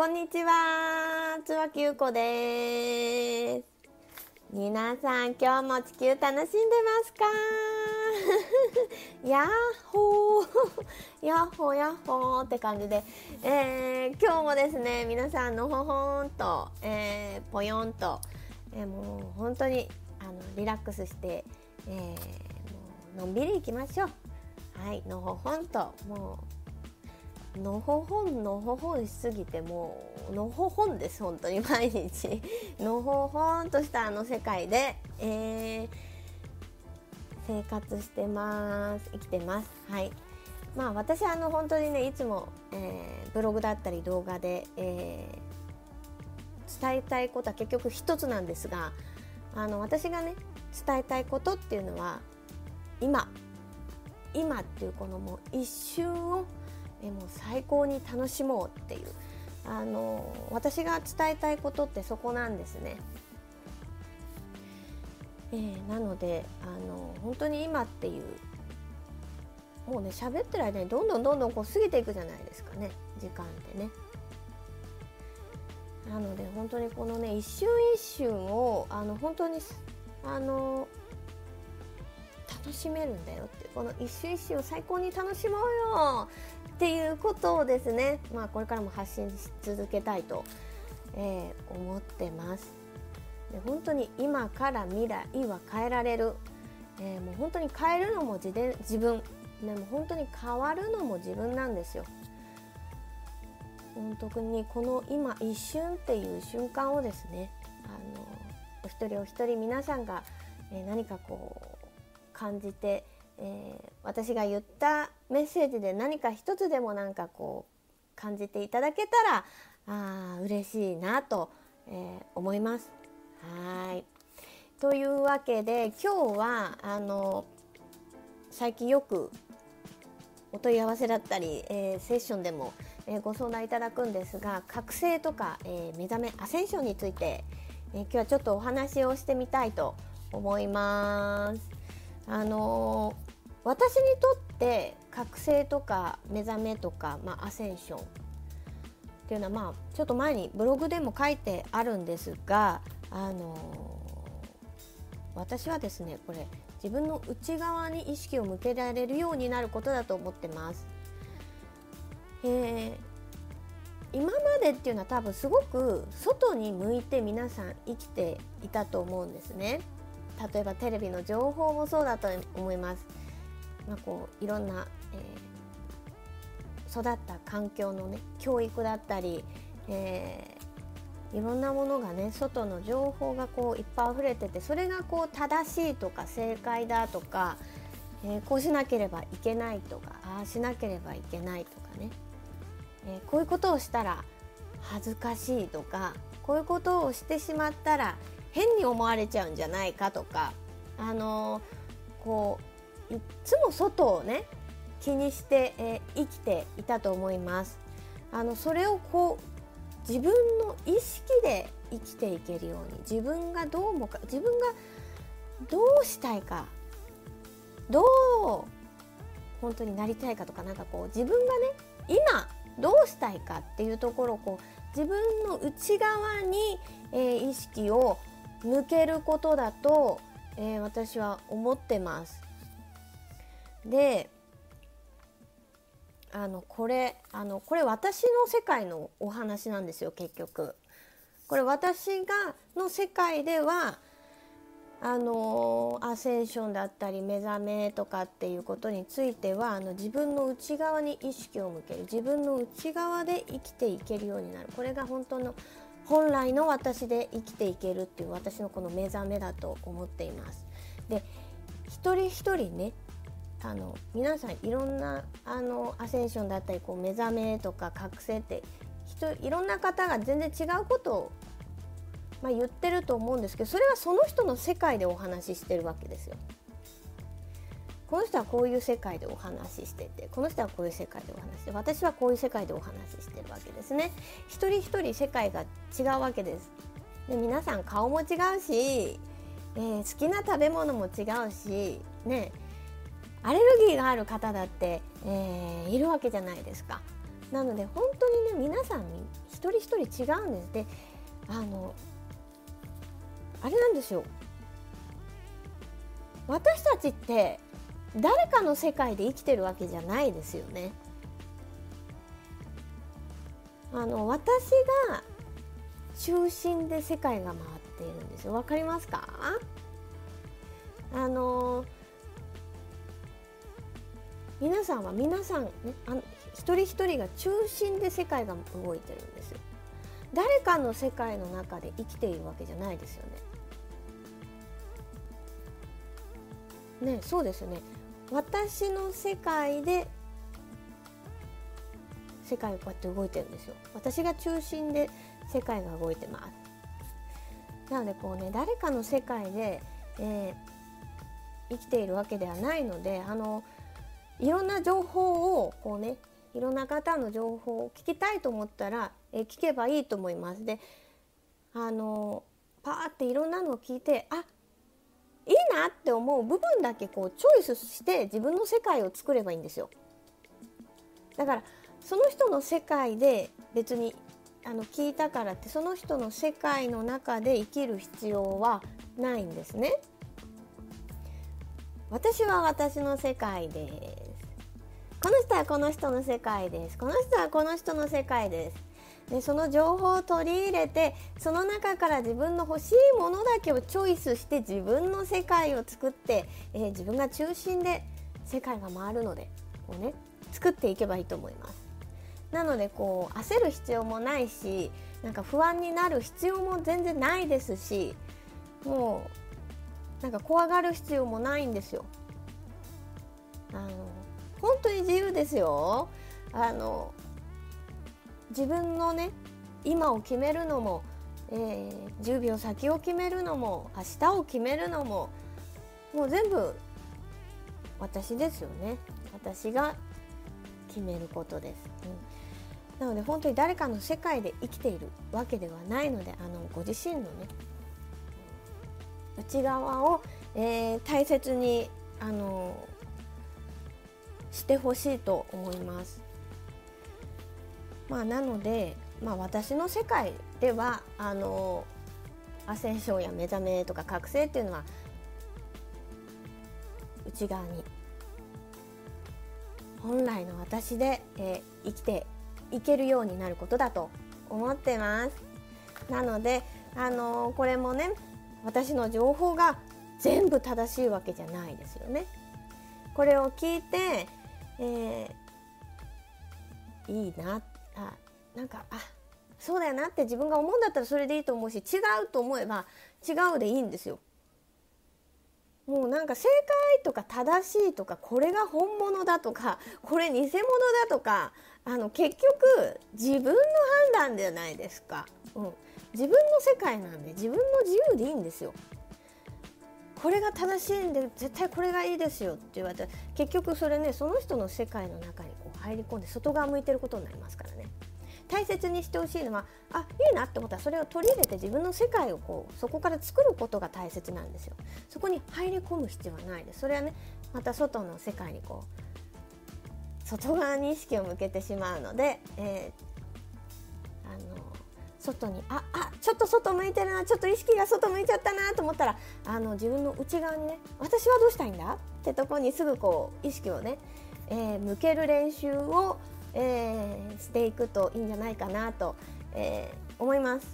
こんにちは、つわきゆこです。皆さん、今日も地球楽しんでますか？やっほー やっほーやっほーって感じで、えー、今日もですね、皆さんのほほんと、えー、ぽよんと、えー、もう本当にあのリラックスして、えー、もうのんびりいきましょう。はい、のほほんと、もうのほほんのほほんしすぎてもうのほほんです本当に毎日。のほほんとしたあの世界で、えー、生活してます。生きてます。はい。まあ私あの本当にねいつも、えー、ブログだったり動画で、えー、伝えたいことは結局一つなんですがあの私がね伝えたいことっていうのは今。今っていうこのもう一瞬をえも最高に楽しもうっていうあの私が伝えたいことってそこなんですね。えー、なのであの本当に今っていうもうね喋ってる間にどんどんどんどんこう過ぎていくじゃないですかね時間ってね。なので本当にこのね一瞬一瞬をあの本当にあの楽しめるんだよってこの一瞬一瞬を最高に楽しもうよっていうことをですね、まあ、これからも発信し続けたいと、えー、思ってます。で本当に今から未来は変えられる、えー、もう本当に変えるのも自で自分。でも本当に変わるのも自分なんですよ。特にこの今一瞬っていう瞬間をですねあのお一人お一人皆さんが、えー、何かこう感じて、えー、私が言ったメッセージで何か一つでもなんかこう感じていただけたらあ嬉しいなと、えー、思います。はいというわけで今日はあの最近よくお問い合わせだったり、えー、セッションでも、えー、ご相談いただくんですが覚醒とか、えー、目覚めアセンションについて、え今日はちょっとお話をしてみたいと思います。あの私にとって覚醒とか目覚めとか、まあ、アセンションっていうのは、まあ、ちょっと前にブログでも書いてあるんですが、あの私はですねこれ自分の内側に意識を向けられるようになることだと思ってます。えー、今までっていうのは多分すごく外に向いて皆さん生きていたと思うんですね。例えばテレビの情報もそうだと思います。まあ、こういろんな、えー、育った環境のね教育だったり、えー、いろんなものがね外の情報がこういっぱい溢れててそれがこう正しいとか正解だとか、えー、こうしなければいけないとかああしなければいけないとかね、えこういうことをしたら恥ずかしいとかこういうことをしてしまったら変に思われちゃうんじゃないかとかあのこういつも外をね気にして、え、生きていたと思いますあのそれをこう自分の意識で生きていけるように自分がどう思うか自分がどうしたいかどう本当になりたいかとかなんかこう自分がね今どうしたいかっていうところをこう自分の内側に、えー、意識を向けることだと、えー、私は思ってます。であのこれあのこれ私の世界のお話なんですよ結局。これ私がの世界ではあのアセンションだったり目覚めとかっていうことについてはあの自分の内側に意識を向ける自分の内側で生きていけるようになるこれが本当の本来の私で生きていけるっていう私のこの目覚めだと思っています。で一人一人ねあの皆さんいろんなあのアセンションだったりこう目覚めとか覚醒って人いろんな方が全然違うことを、まあ、言ってると思うんですけどそれはその人の世界でお話ししてるわけですよ。この人はこういう世界でお話ししててこの人はこういう世界でお話して私はこういう世界でお話ししてるわけですね一人一人世界が違うわけですで皆さん顔も違うし、えー、好きな食べ物も違うしねアレルギーがある方だって、えー、いるわけじゃないですかなので本当にね皆さん一人一人違うんですであのあれなんですよ私たちって誰かの世界で生きてるわけじゃないですよね。あの私が中心で世界が回っているんですよ。わかりますか？あの皆さんは皆さん、ね、あ一人一人が中心で世界が動いてるんですよ。誰かの世界の中で生きているわけじゃないですよね。ねそうですよね。私の世界で世界がこうやって動いてるんですよ。私が中心で世界が動いてます。なのでこうね誰かの世界で、えー、生きているわけではないのであのいろんな情報をこうねいろんな方の情報を聞きたいと思ったら、え、聞けばいいと思います。であのパーっていろんなのを聞いてあいいなって思う部分だけこうチョイスして自分の世界を作ればいいんですよ。だからその人の世界で別にあの聞いたからってその人の世界の中で生きる必要はないんですね。私は私の世界で。この人はこの人の世界です。この人はこの人の世界です。でその情報を取り入れてその中から自分の欲しいものだけをチョイスして自分の世界を作って、えー、自分が中心で世界が回るのでこう、ね、作っていけばいいと思います。なのでこう焦る必要もないしなんか不安になる必要も全然ないですしもうなんか怖がる必要もないんですよ。あの本当に自由ですよ。あの自分のね今を決めるのも、えー、10秒先を決めるのも明日を決めるのももう全部私ですよね。私が決めることです、うん、なので本当に誰かの世界で生きているわけではないのであのご自身のね内側を、えー、大切にあのしてほしいと思います。まあ、なので、まあ、私の世界ではあのアセンションや目覚めとか覚醒っていうのは内側に本来の私で、えー、生きていけるようになることだと思ってます。なので、あのー、これもね私の情報が全部正しいわけじゃないですよね。これを聞いて、えー、いいなあなんかあそうだよなって自分が思うんだったらそれでいいと思うし違うと思えば違うでいいんですよ。もうなんか正解とか正しいとかこれが本物だとかこれ偽物だとかあの結局自分の判断じゃないですか、うん、自分の世界なんで自分の自由でいいんですよ。これが正しいんで絶対これがいいですよって言われて結局それねその人の世界の中にこう入り込んで外側向いてることになりますからね。大切にしてほしいのはあいいなって思ったらそれを取り入れて自分の世界をこうそこから作ることが大切なんですよ。そこに入り込む必要はないです。それはねまた外の世界にこう外側に意識を向けてしまうので、えー、あの外にああちょっと外向いてるなちょっと意識が外向いちゃったなと思ったらあの自分の内側にね私はどうしたいんだ？ってとこにすぐこう意識をね、えー、向ける練習を、えー、していくといいんじゃないかなと、えー、思います。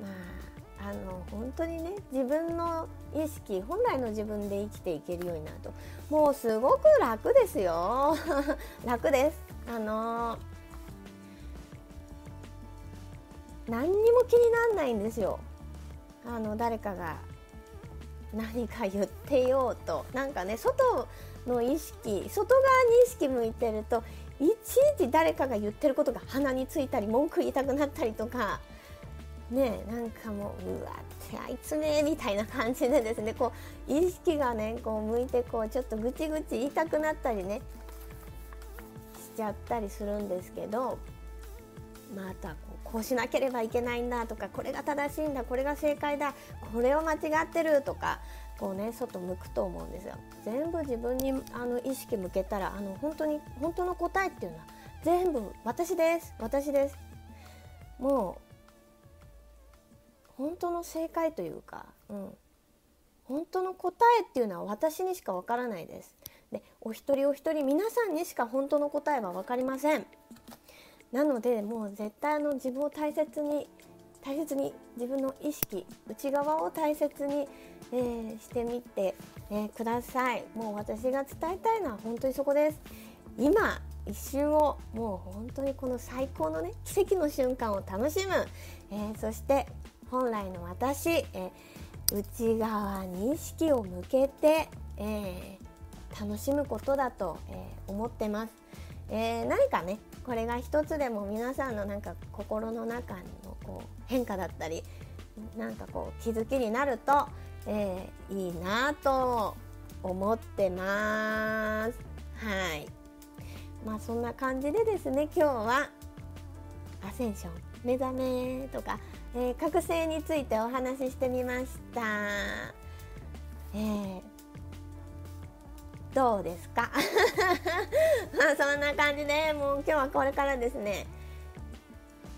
まああの本当にね自分の意識本来の自分で生きていけるようになるともうすごく楽ですよ 楽です。あのー何にも気にならないんですよ。あの誰かが何か言ってようと。なんかね外の意識外側に意識向いてるといちいち誰かが言ってることが鼻についたり文句言いたくなったりとかねなんかもううわってあいつねみたいな感じでですねこう意識がねこう向いてこうちょっとぐちぐち言いたくなったりねしちゃったりするんですけどまたこうしなければいけないんだとかこれが正しいんだこれが正解だこれを間違ってるとかこうね外向くと思うんですよ。全部自分にあの意識向けたらあの本当に本当の答えっていうのは全部私です私です。もう本当の正解というか、うん、本当の答えっていうのは私にしかわからないです。でお一人お一人皆さんにしか本当の答えは分かりません。なのでもう絶対の自分を大切に大切に自分の意識内側を大切に、えー、してみて、えー、ください。もう私が伝えたいのは本当にそこです。今一瞬をもう本当にこの最高のね奇跡の瞬間を楽しむ、えー、そして本来の私、え内側に意識を向けて、え楽しむことだと、え思ってます、え何かねこれが一つでも皆さんのなんか心の中のこう変化だったりなんかこう気づきになると、えー、いいなと思ってます。はいまあそんな感じでですね今日はアセンション目覚めとか、えー、覚醒についてお話ししてみました。えー、どうですか？まあそんな感じでもう今日はこれからですね、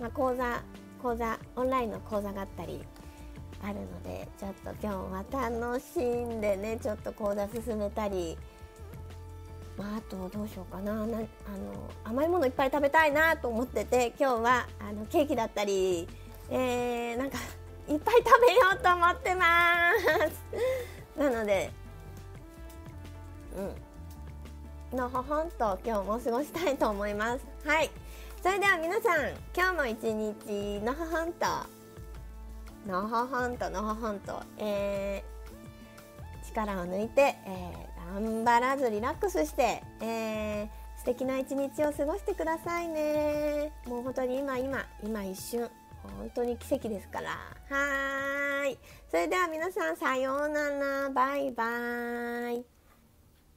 まあ、講座講座オンラインの講座があったりあるのでちょっと今日は楽しんでねちょっと講座進めたり、まあ、あとどうしようかな。なあの甘いものいっぱい食べたいなと思ってて今日はあのケーキだったり、えー、なんかいっぱい食べようと思ってます。なのでうん。のほほんと今日も過ごしたいと思います。はい。それでは皆さん今日も一日のほほんとのほほんとのほほんと、えー、力を抜いて、えー、頑張らずリラックスして、えー、素敵な一日を過ごしてくださいね。もう本当に今今今一瞬。本当に奇跡ですから。はい。それでは皆さんさようなら。バイバイ。